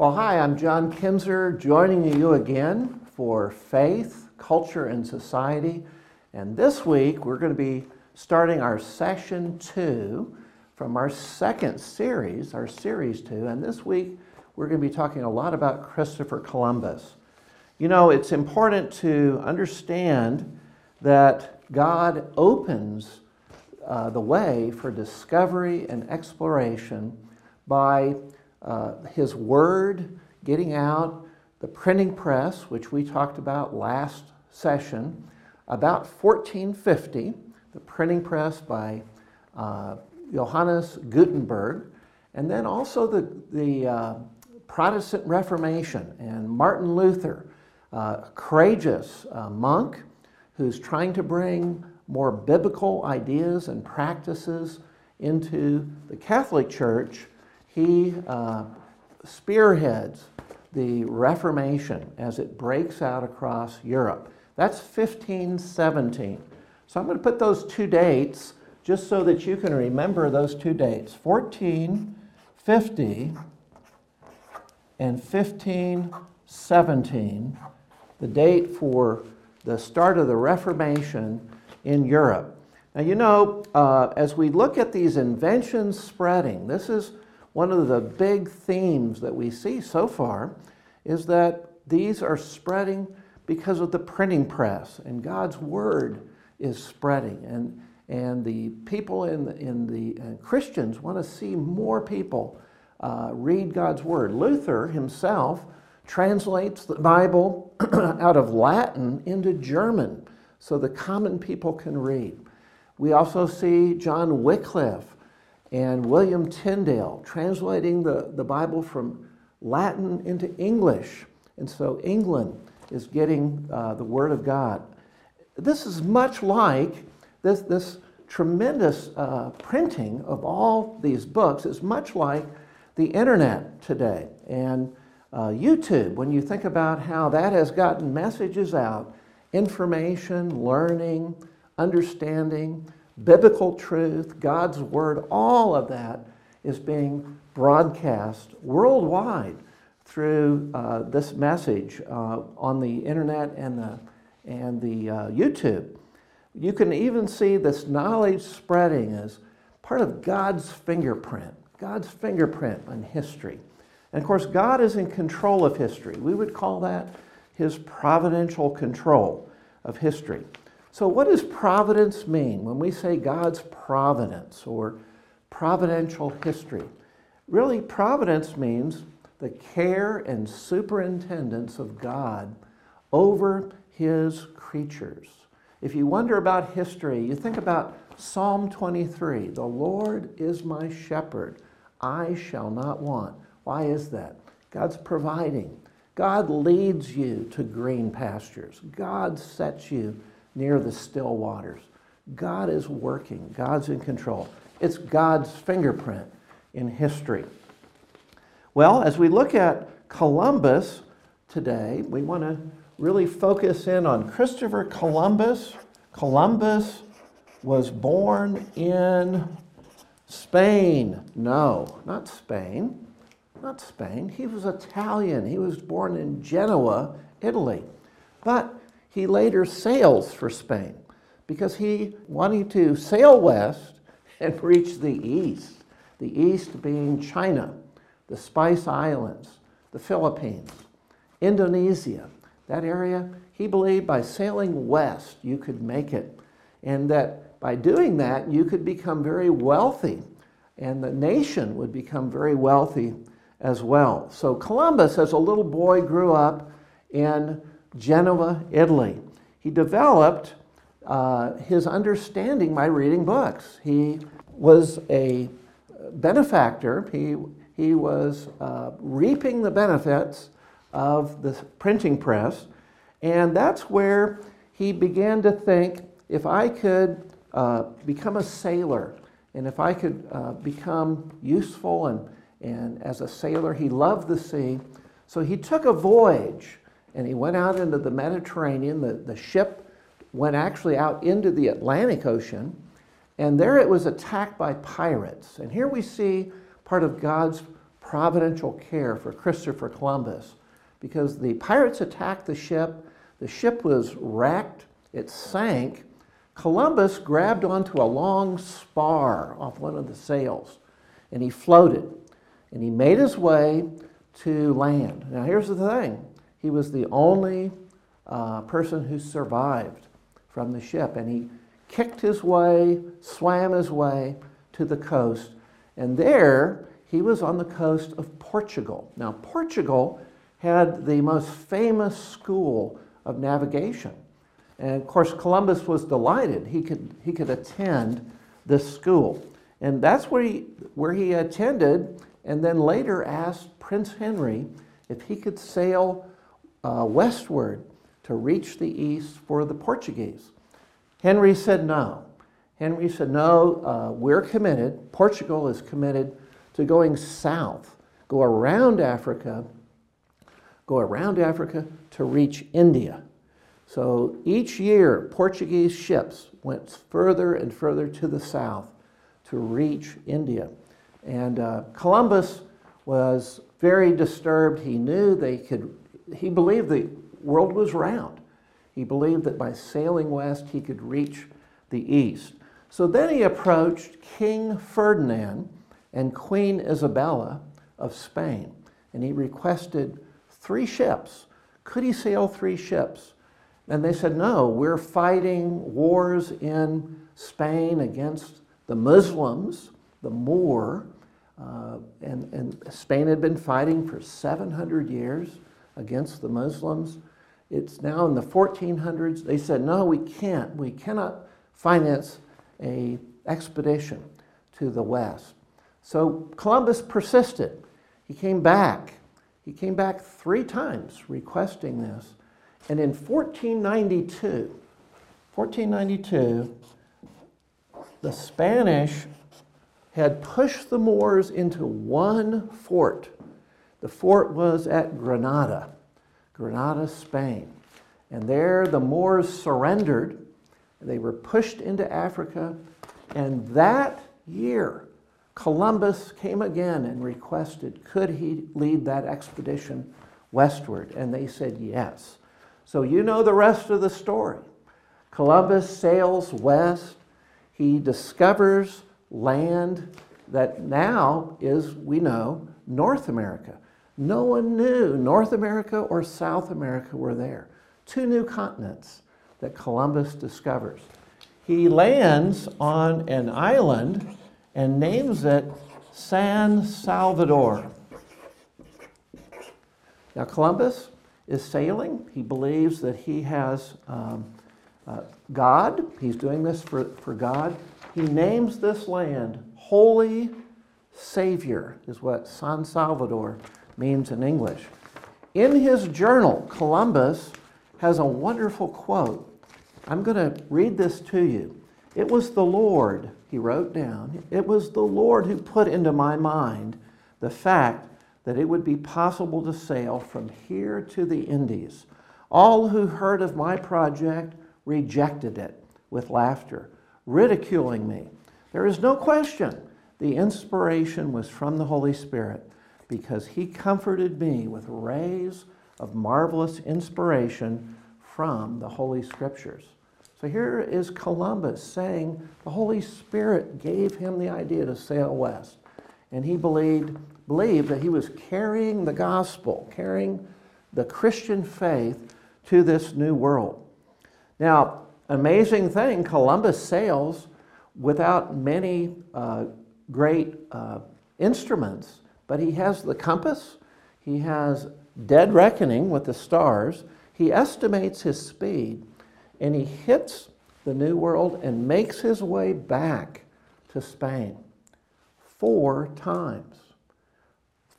Well, hi, I'm John Kinzer, joining you again for Faith, Culture, and Society. And this week we're going to be starting our session two from our second series, our series two. And this week we're going to be talking a lot about Christopher Columbus. You know, it's important to understand that God opens uh, the way for discovery and exploration by uh, his word getting out, the printing press, which we talked about last session, about 1450, the printing press by uh, Johannes Gutenberg, and then also the, the uh, Protestant Reformation and Martin Luther, uh, a courageous uh, monk who's trying to bring more biblical ideas and practices into the Catholic Church he uh, spearheads the Reformation as it breaks out across Europe. That's 1517. So I'm going to put those two dates just so that you can remember those two dates 1450 and 1517, the date for the start of the Reformation in Europe. Now, you know, uh, as we look at these inventions spreading, this is one of the big themes that we see so far is that these are spreading because of the printing press, and God's word is spreading. And, and the people in the, in the uh, Christians want to see more people uh, read God's word. Luther himself translates the Bible out of Latin into German so the common people can read. We also see John Wycliffe and William Tyndale translating the, the Bible from Latin into English. And so England is getting uh, the Word of God. This is much like this, this tremendous uh, printing of all these books is much like the internet today and uh, YouTube. When you think about how that has gotten messages out, information, learning, understanding, biblical truth, God's word, all of that is being broadcast worldwide through uh, this message uh, on the internet and the, and the uh, YouTube. You can even see this knowledge spreading as part of God's fingerprint, God's fingerprint on history. And of course, God is in control of history. We would call that his providential control of history. So, what does providence mean when we say God's providence or providential history? Really, providence means the care and superintendence of God over his creatures. If you wonder about history, you think about Psalm 23 The Lord is my shepherd, I shall not want. Why is that? God's providing. God leads you to green pastures. God sets you near the still waters. God is working, God's in control. It's God's fingerprint in history. Well, as we look at Columbus today, we want to really focus in on Christopher Columbus. Columbus was born in Spain. No, not Spain. Not Spain. He was Italian. He was born in Genoa, Italy. But he later sails for Spain because he wanted to sail west and reach the east, the east being China, the Spice Islands, the Philippines, Indonesia, that area. He believed by sailing west you could make it, and that by doing that you could become very wealthy, and the nation would become very wealthy as well. So Columbus, as a little boy, grew up in Genoa, Italy. He developed uh, his understanding by reading books. He was a benefactor, he, he was uh, reaping the benefits of the printing press, and that's where he began to think if I could uh, become a sailor and if I could uh, become useful and, and as a sailor, he loved the sea. So he took a voyage and he went out into the Mediterranean. The, the ship went actually out into the Atlantic Ocean, and there it was attacked by pirates. And here we see part of God's providential care for Christopher Columbus because the pirates attacked the ship. The ship was wrecked, it sank. Columbus grabbed onto a long spar off one of the sails and he floated and he made his way to land. Now, here's the thing he was the only uh, person who survived from the ship, and he kicked his way, swam his way to the coast, and there he was on the coast of Portugal. Now, Portugal had the most famous school of navigation. And of course, Columbus was delighted he could, he could attend this school. And that's where he, where he attended, and then later asked Prince Henry if he could sail uh, westward to reach the east for the Portuguese. Henry said no. Henry said, No, uh, we're committed. Portugal is committed to going south, go around Africa, go around Africa to reach India. So each year, Portuguese ships went further and further to the south to reach India. And uh, Columbus was very disturbed. He knew they could, he believed the world was round. He believed that by sailing west, he could reach the east. So then he approached King Ferdinand and Queen Isabella of Spain, and he requested three ships. Could he sail three ships? And they said, no, we're fighting wars in Spain against the Muslims, the Moor, uh, and, and Spain had been fighting for 700 years against the Muslims. It's now in the 1400s. They said, no, we can't. We cannot finance a expedition to the west. So Columbus persisted. He came back. He came back three times requesting this. And in 1492, 1492, the Spanish had pushed the Moors into one fort. The fort was at Granada, Granada, Spain. And there the Moors surrendered. They were pushed into Africa. And that year, Columbus came again and requested, could he lead that expedition westward? And they said yes. So you know the rest of the story. Columbus sails west. He discovers land that now is, we know, North America. No one knew North America or South America were there. Two new continents that Columbus discovers. He lands on an island and names it San Salvador. Now, Columbus is sailing. He believes that he has um, uh, God. He's doing this for, for God. He names this land Holy Savior, is what San Salvador means in English. In his journal, Columbus has a wonderful quote. I'm going to read this to you. It was the Lord, he wrote down, it was the Lord who put into my mind the fact that it would be possible to sail from here to the Indies. All who heard of my project rejected it with laughter, ridiculing me. There is no question the inspiration was from the Holy Spirit because he comforted me with rays of marvelous inspiration from the Holy Scriptures. So here is Columbus saying the Holy Spirit gave him the idea to sail west. And he believed, believed that he was carrying the gospel, carrying the Christian faith to this new world. Now, amazing thing, Columbus sails without many uh, great uh, instruments, but he has the compass, he has dead reckoning with the stars, he estimates his speed, and he hits the New World and makes his way back to Spain four times.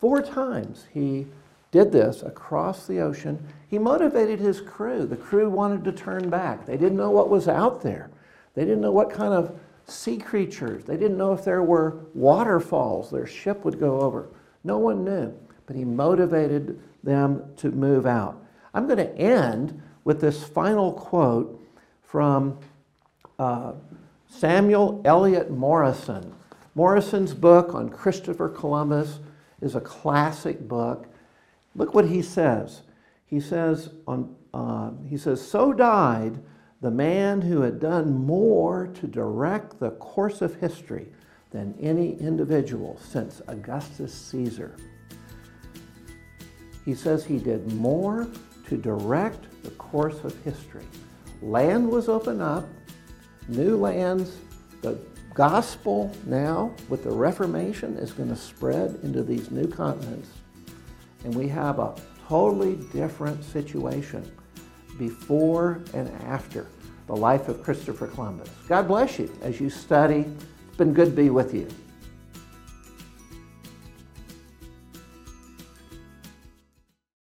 Four times he did this across the ocean. He motivated his crew. The crew wanted to turn back. They didn't know what was out there. They didn't know what kind of sea creatures. They didn't know if there were waterfalls their ship would go over. No one knew. But he motivated them to move out. I'm going to end with this final quote from uh, Samuel Eliot Morison. Morison's book on Christopher Columbus is a classic book. Look what he says. He says, on, uh, he says, So died the man who had done more to direct the course of history than any individual since Augustus Caesar. He says he did more to direct the course of history. Land was opened up, new lands, the gospel now with the Reformation is going to spread into these new continents. And we have a totally different situation before and after the life of Christopher Columbus. God bless you as you study. Been good be with you.